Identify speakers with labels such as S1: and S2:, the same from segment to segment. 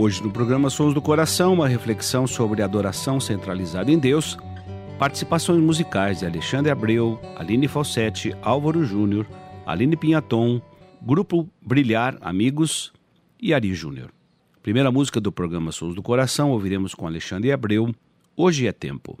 S1: Hoje no programa Sons do Coração, uma reflexão sobre adoração centralizada em Deus, participações musicais de Alexandre Abreu, Aline Falsetti, Álvaro Júnior, Aline Pinhaton, Grupo Brilhar Amigos e Ari Júnior. Primeira música do programa Sons do Coração, ouviremos com Alexandre Abreu, Hoje é Tempo.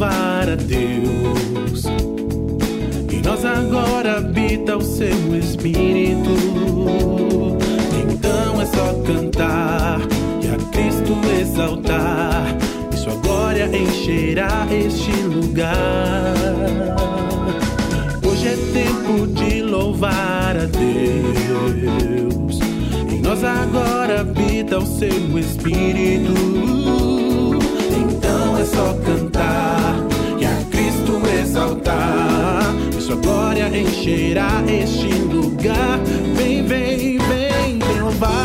S2: Louvar a Deus. E nós agora habita o seu Espírito. Então é só cantar e a Cristo exaltar. E sua glória encherá este lugar. Hoje é tempo de louvar a Deus. E nós agora habita o seu Espírito. Então é só cantar E sua glória encherá este lugar. Vem, vem, vem, louvar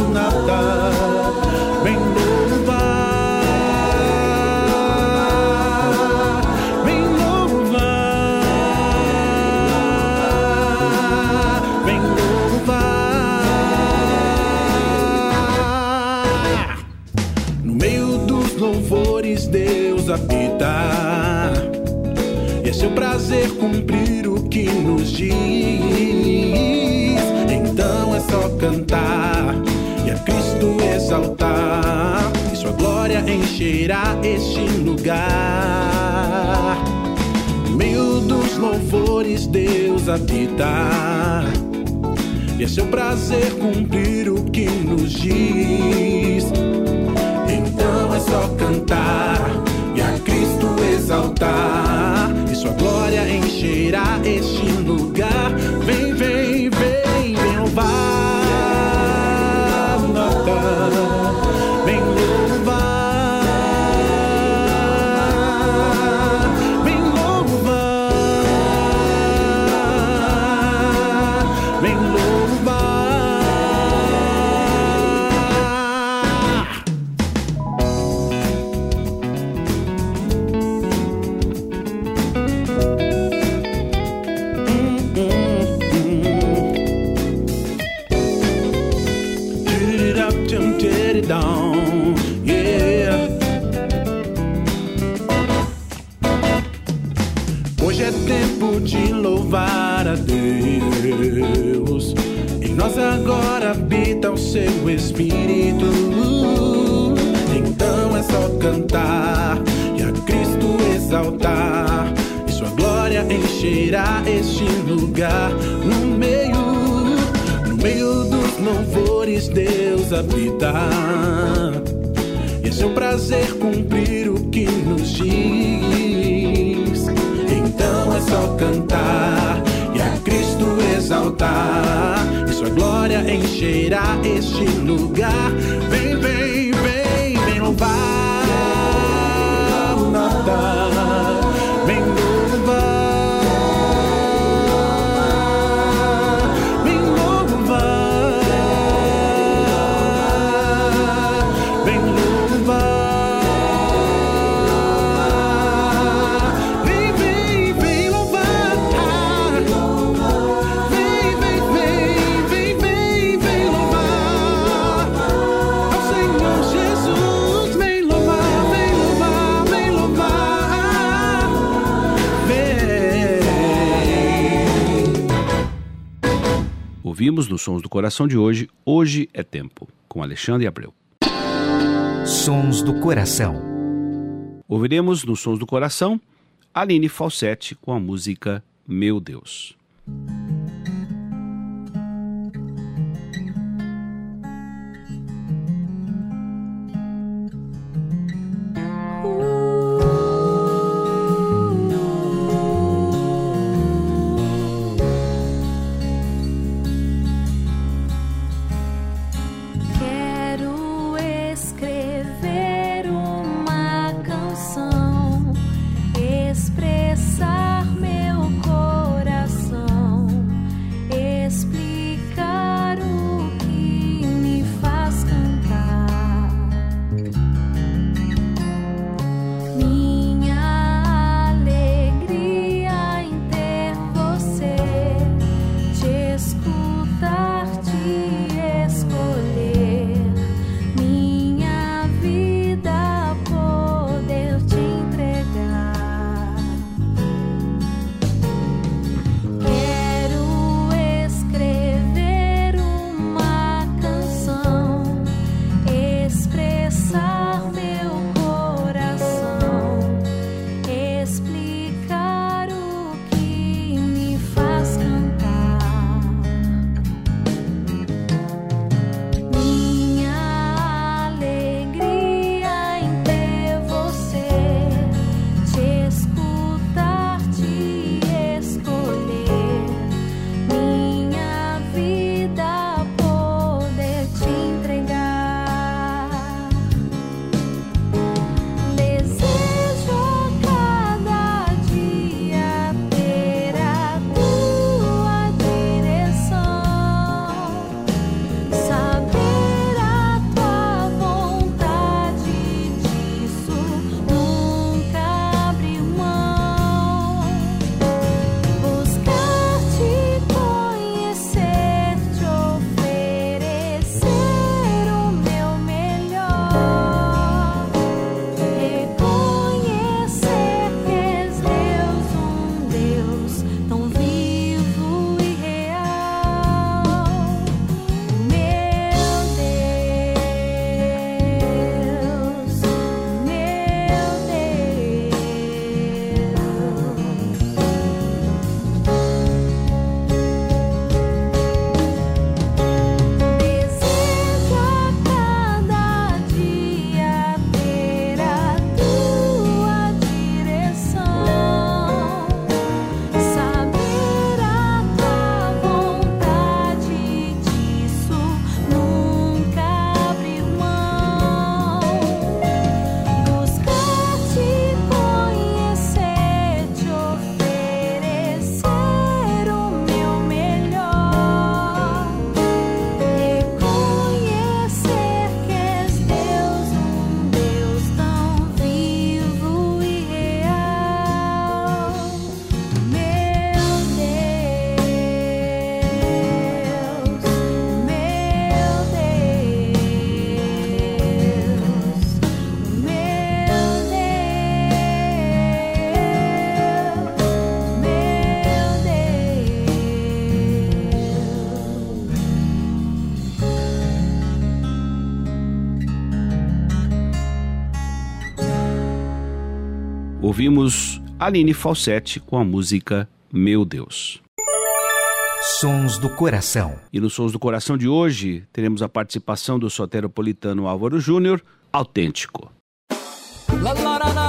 S2: o Natal. Vem louvar. Vem louvar. Vem louvar. No meio dos louvores Deus habita Prazer cumprir o que nos diz. Então é só cantar E a Cristo exaltar. E sua glória encherá este lugar. No meio dos louvores Deus habita. E é seu prazer cumprir o que nos diz. Então é só cantar e a Cristo exaltar. E sua glória encherá este lugar. Vem, vem, vem, vem louvar. o meio dos louvores Deus habita. E é seu prazer cumprir o que nos diz. Então é só cantar E a Cristo exaltar. E sua glória encherá este lugar. Vem, vem, vem, vem louvar. O Natal
S3: Ouvimos nos Sons do Coração de hoje, Hoje é Tempo, com Alexandre Abreu.
S4: Sons do Coração.
S3: Ouviremos nos Sons do Coração Aline Falsetti com a música Meu Deus. Ouvimos Aline Falsetti com a música Meu Deus.
S4: Sons do Coração.
S3: E nos Sons do Coração de hoje teremos a participação do soteropolitano Álvaro Júnior, autêntico. La, la, la,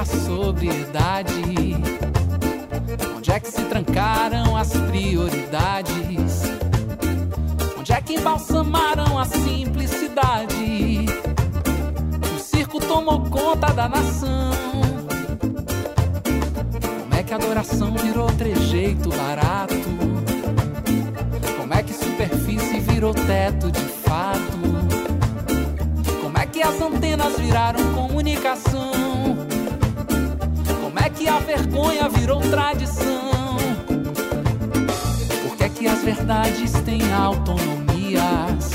S5: a sobriedade? Onde é que se trancaram as prioridades? Onde é que embalsamaram a simplicidade? O circo tomou conta da nação. Como é que a adoração virou trejeito barato? Como é que superfície virou teto de fato? Como é que as antenas viraram comunicação? É que a vergonha virou tradição? Por que é que as verdades têm autonomias?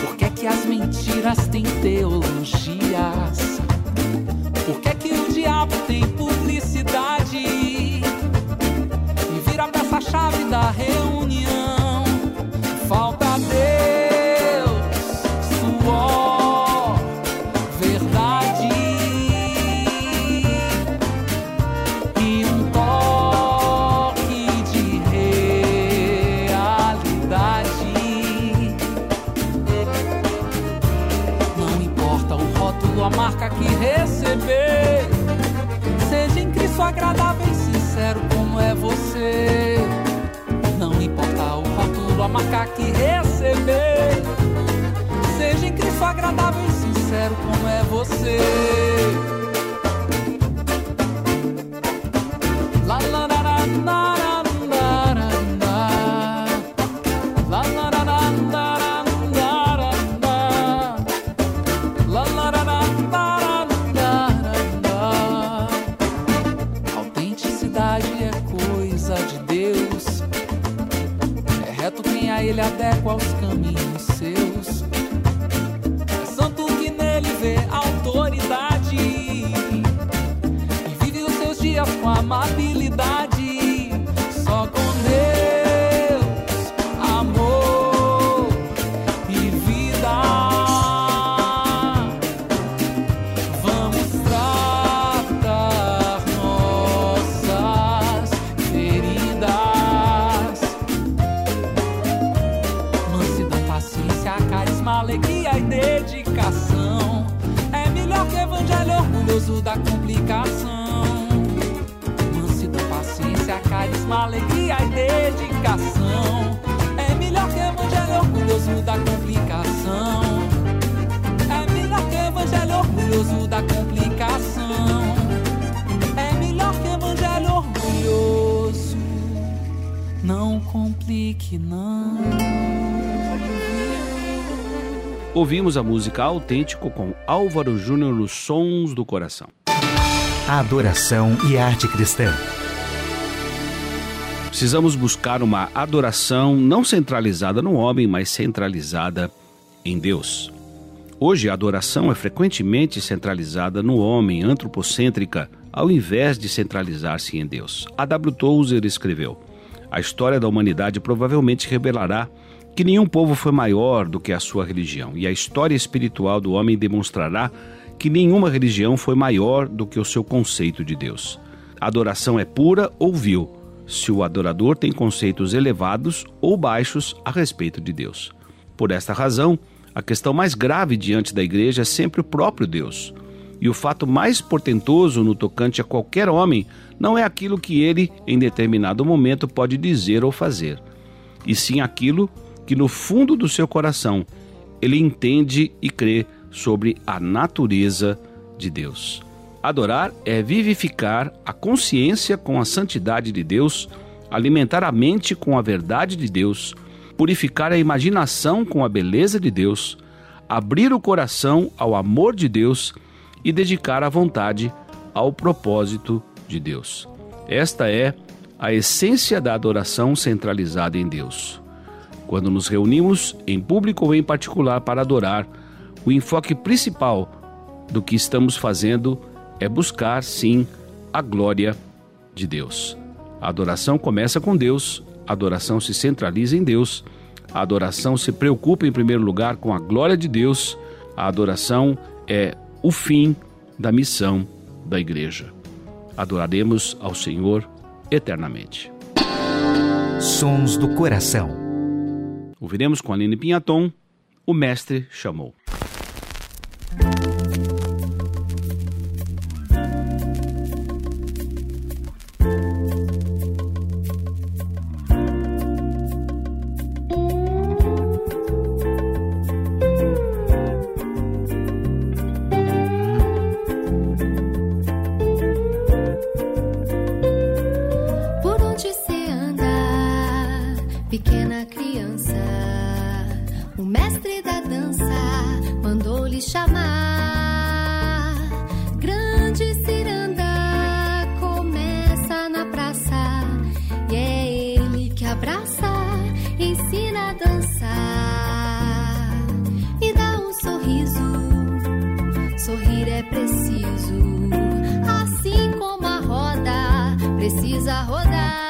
S5: Por que é que as mentiras têm teologias? Por que é que o diabo tem você.
S1: Ouvimos a música Autêntico com Álvaro Júnior nos Sons do Coração.
S4: Adoração e arte cristã.
S1: Precisamos buscar uma adoração não centralizada no homem, mas centralizada em Deus. Hoje, a adoração é frequentemente centralizada no homem, antropocêntrica, ao invés de centralizar-se em Deus. A W. Tozer escreveu: A história da humanidade provavelmente revelará que nenhum povo foi maior do que a sua religião, e a história espiritual do homem demonstrará que nenhuma religião foi maior do que o seu conceito de Deus. A adoração é pura ou vil, se o adorador tem conceitos elevados ou baixos a respeito de Deus. Por esta razão, a questão mais grave diante da igreja é sempre o próprio Deus. E o fato mais portentoso no tocante a qualquer homem não é aquilo que ele, em determinado momento, pode dizer ou fazer, e sim aquilo que no fundo do seu coração ele entende e crê sobre a natureza de Deus. Adorar é vivificar a consciência com a santidade de Deus, alimentar a mente com a verdade de Deus, purificar a imaginação com a beleza de Deus, abrir o coração ao amor de Deus e dedicar a vontade ao propósito de Deus. Esta é a essência da adoração centralizada em Deus. Quando nos reunimos, em público ou em particular, para adorar, o enfoque principal do que estamos fazendo é buscar, sim, a glória de Deus. A adoração começa com Deus, a adoração se centraliza em Deus, a adoração se preocupa em primeiro lugar com a glória de Deus, a adoração é o fim da missão da igreja. Adoraremos ao Senhor eternamente.
S4: Sons do Coração.
S1: Ouviremos com Aline Pinhaton, o Mestre chamou.
S6: Preciso. Assim como a roda precisa rodar,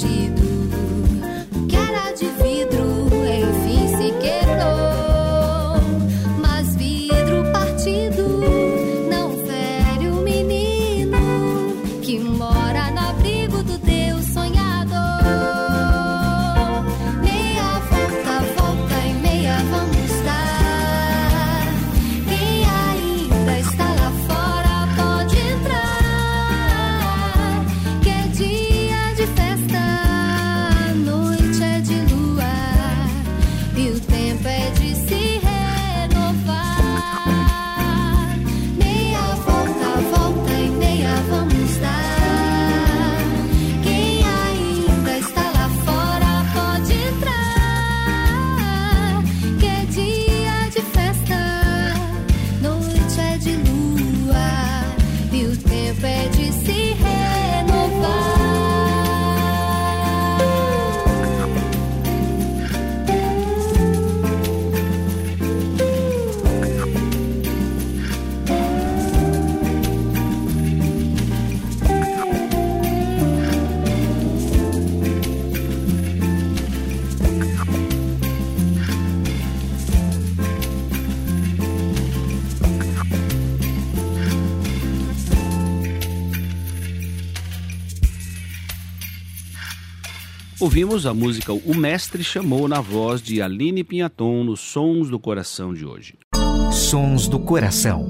S6: she
S1: Ouvimos a música O Mestre Chamou na voz de Aline Pinhaton nos Sons do Coração de hoje.
S4: Sons do Coração.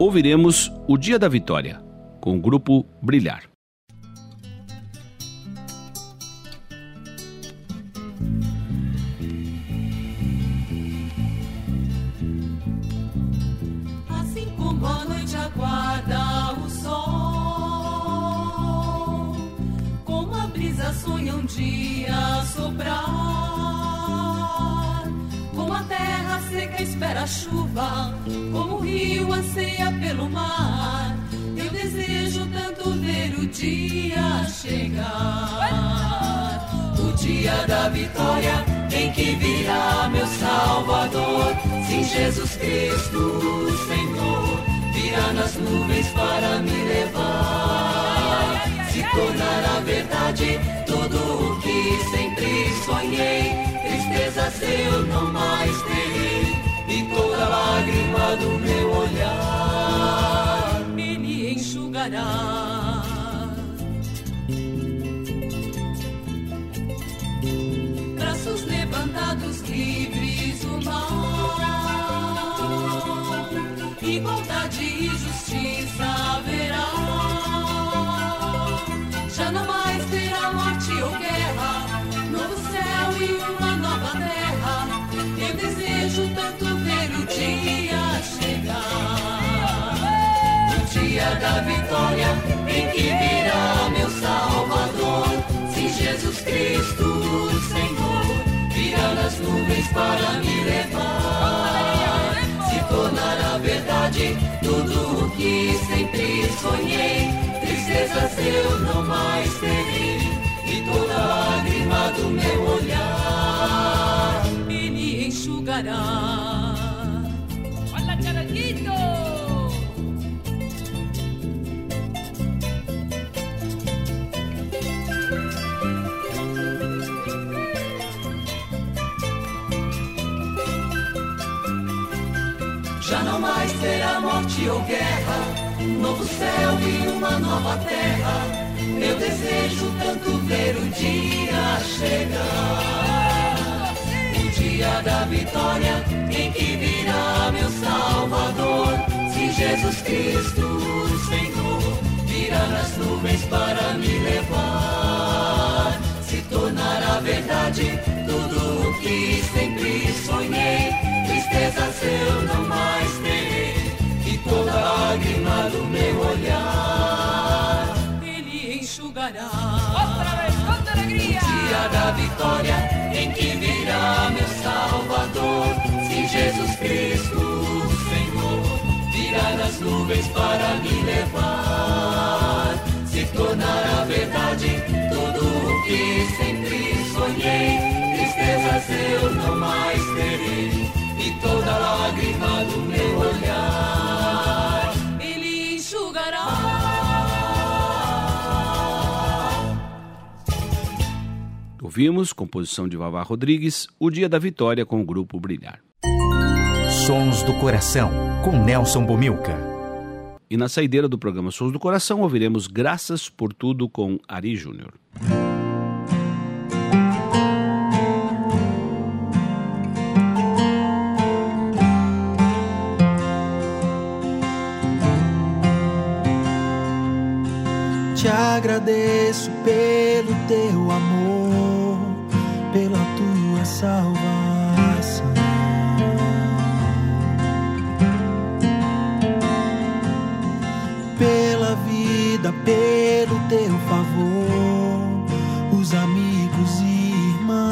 S1: Ouviremos O Dia da Vitória, com o grupo Brilhar.
S7: Espera a chuva, como o rio anseia pelo mar. Eu desejo tanto ver o dia chegar, o dia da vitória em que virá meu Salvador. Sim, Jesus Cristo, Senhor, virá nas nuvens para me levar. Se tornará verdade tudo o que sempre sonhei. Tristezas eu não mais terei, do meu olhar ele enxugará. braços levantados, livres o mal. Igualdade e justiça que virá meu Salvador. Sim, Jesus Cristo, Senhor, virá nas nuvens para me levar. Se tornará verdade tudo o que sempre sonhei. Tristezas eu não mais terei, e toda lágrima do meu olhar ele enxugará. Ou guerra, novo céu e uma nova terra. Eu desejo tanto ver o dia chegar. O dia da vitória em que virá meu Salvador. Sim, Jesus Cristo, Senhor, virá nas nuvens para me levar. verdade tudo o que sempre sonhei. Tristezas eu não mais olhar ele enxugará.
S5: Outra vez, alegria!
S7: Dia da vitória em que virá meu Salvador. Se Jesus Cristo, Senhor, virá nas nuvens para me levar, se tornará verdade tudo o que sempre sonhei. Tristezas eu não mais terei, e toda lágrima do meu olhar
S1: Ouvimos, composição de Vavá Rodrigues, O Dia da Vitória com o Grupo Brilhar.
S4: Sons do Coração, com Nelson Bomilca.
S1: E na saideira do programa Sons do Coração ouviremos Graças por Tudo com Ari Júnior.
S8: Te agradeço pelo teu amor, Pela vida, pelo teu favor, os amigos e irmãos.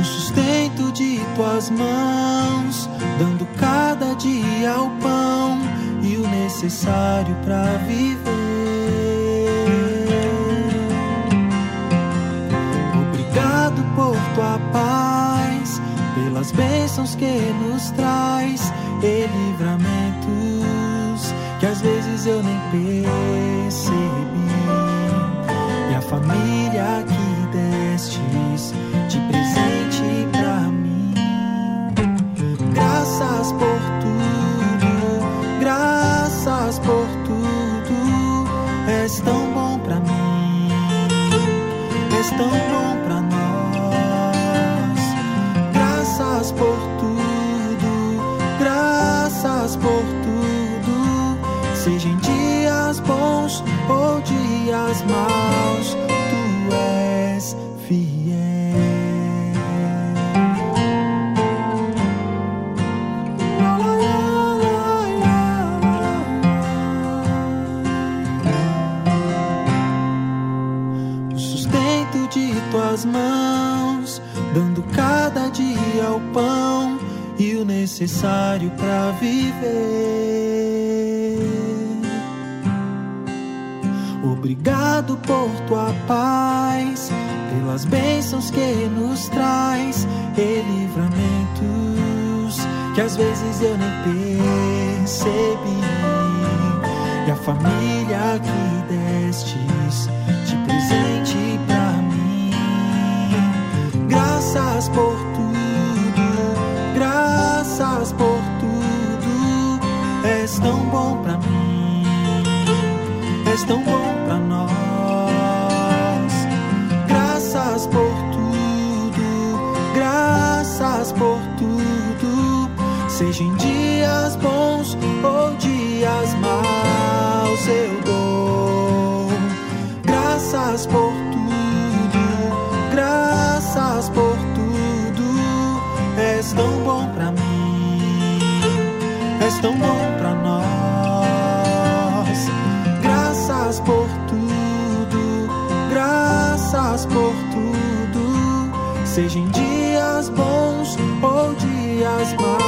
S8: o sustento de tuas mãos, dando cada dia o pão e o necessário para viver. Pelas bênçãos que nos traz e livramentos que às vezes eu nem percebi e a família que destes de presente pra mim. Graças por tudo, graças por tudo. És tão bom pra mim, és tão bom pra Seja em dias bons ou dias maus, tu és fiel. O sustento de tuas mãos, dando cada dia o pão e o necessário para viver. Obrigado por tua paz, pelas bênçãos que nos traz e livramentos que às vezes eu nem percebi. E a família que destes de presente pra mim. Graças por tudo, graças por tudo. És tão bom pra mim és tão bom Seja em dias bons ou dias maus,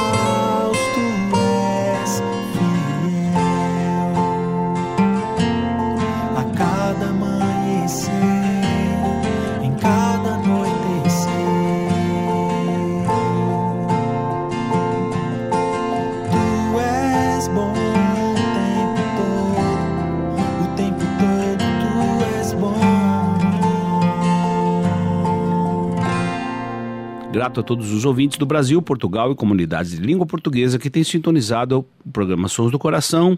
S1: Grato a todos os ouvintes do Brasil, Portugal e comunidades de língua portuguesa que têm sintonizado o programa Sons do Coração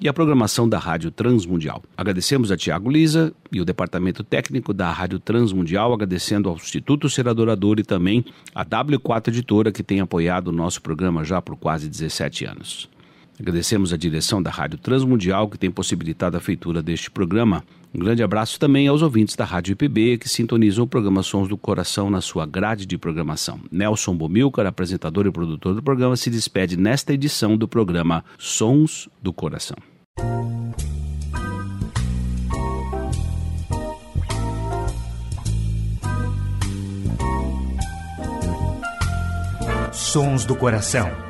S1: e a programação da Rádio Transmundial. Agradecemos a Tiago Lisa e o departamento técnico da Rádio Transmundial, agradecendo ao Instituto Ser Adorador e também a W4 Editora que tem apoiado o nosso programa já por quase 17 anos. Agradecemos a direção da Rádio Transmundial que tem possibilitado a feitura deste programa. Um grande abraço também aos ouvintes da Rádio IPB que sintonizam o programa Sons do Coração na sua grade de programação. Nelson Bomilcar, apresentador e produtor do programa, se despede nesta edição do programa Sons do Coração.
S9: Sons do Coração.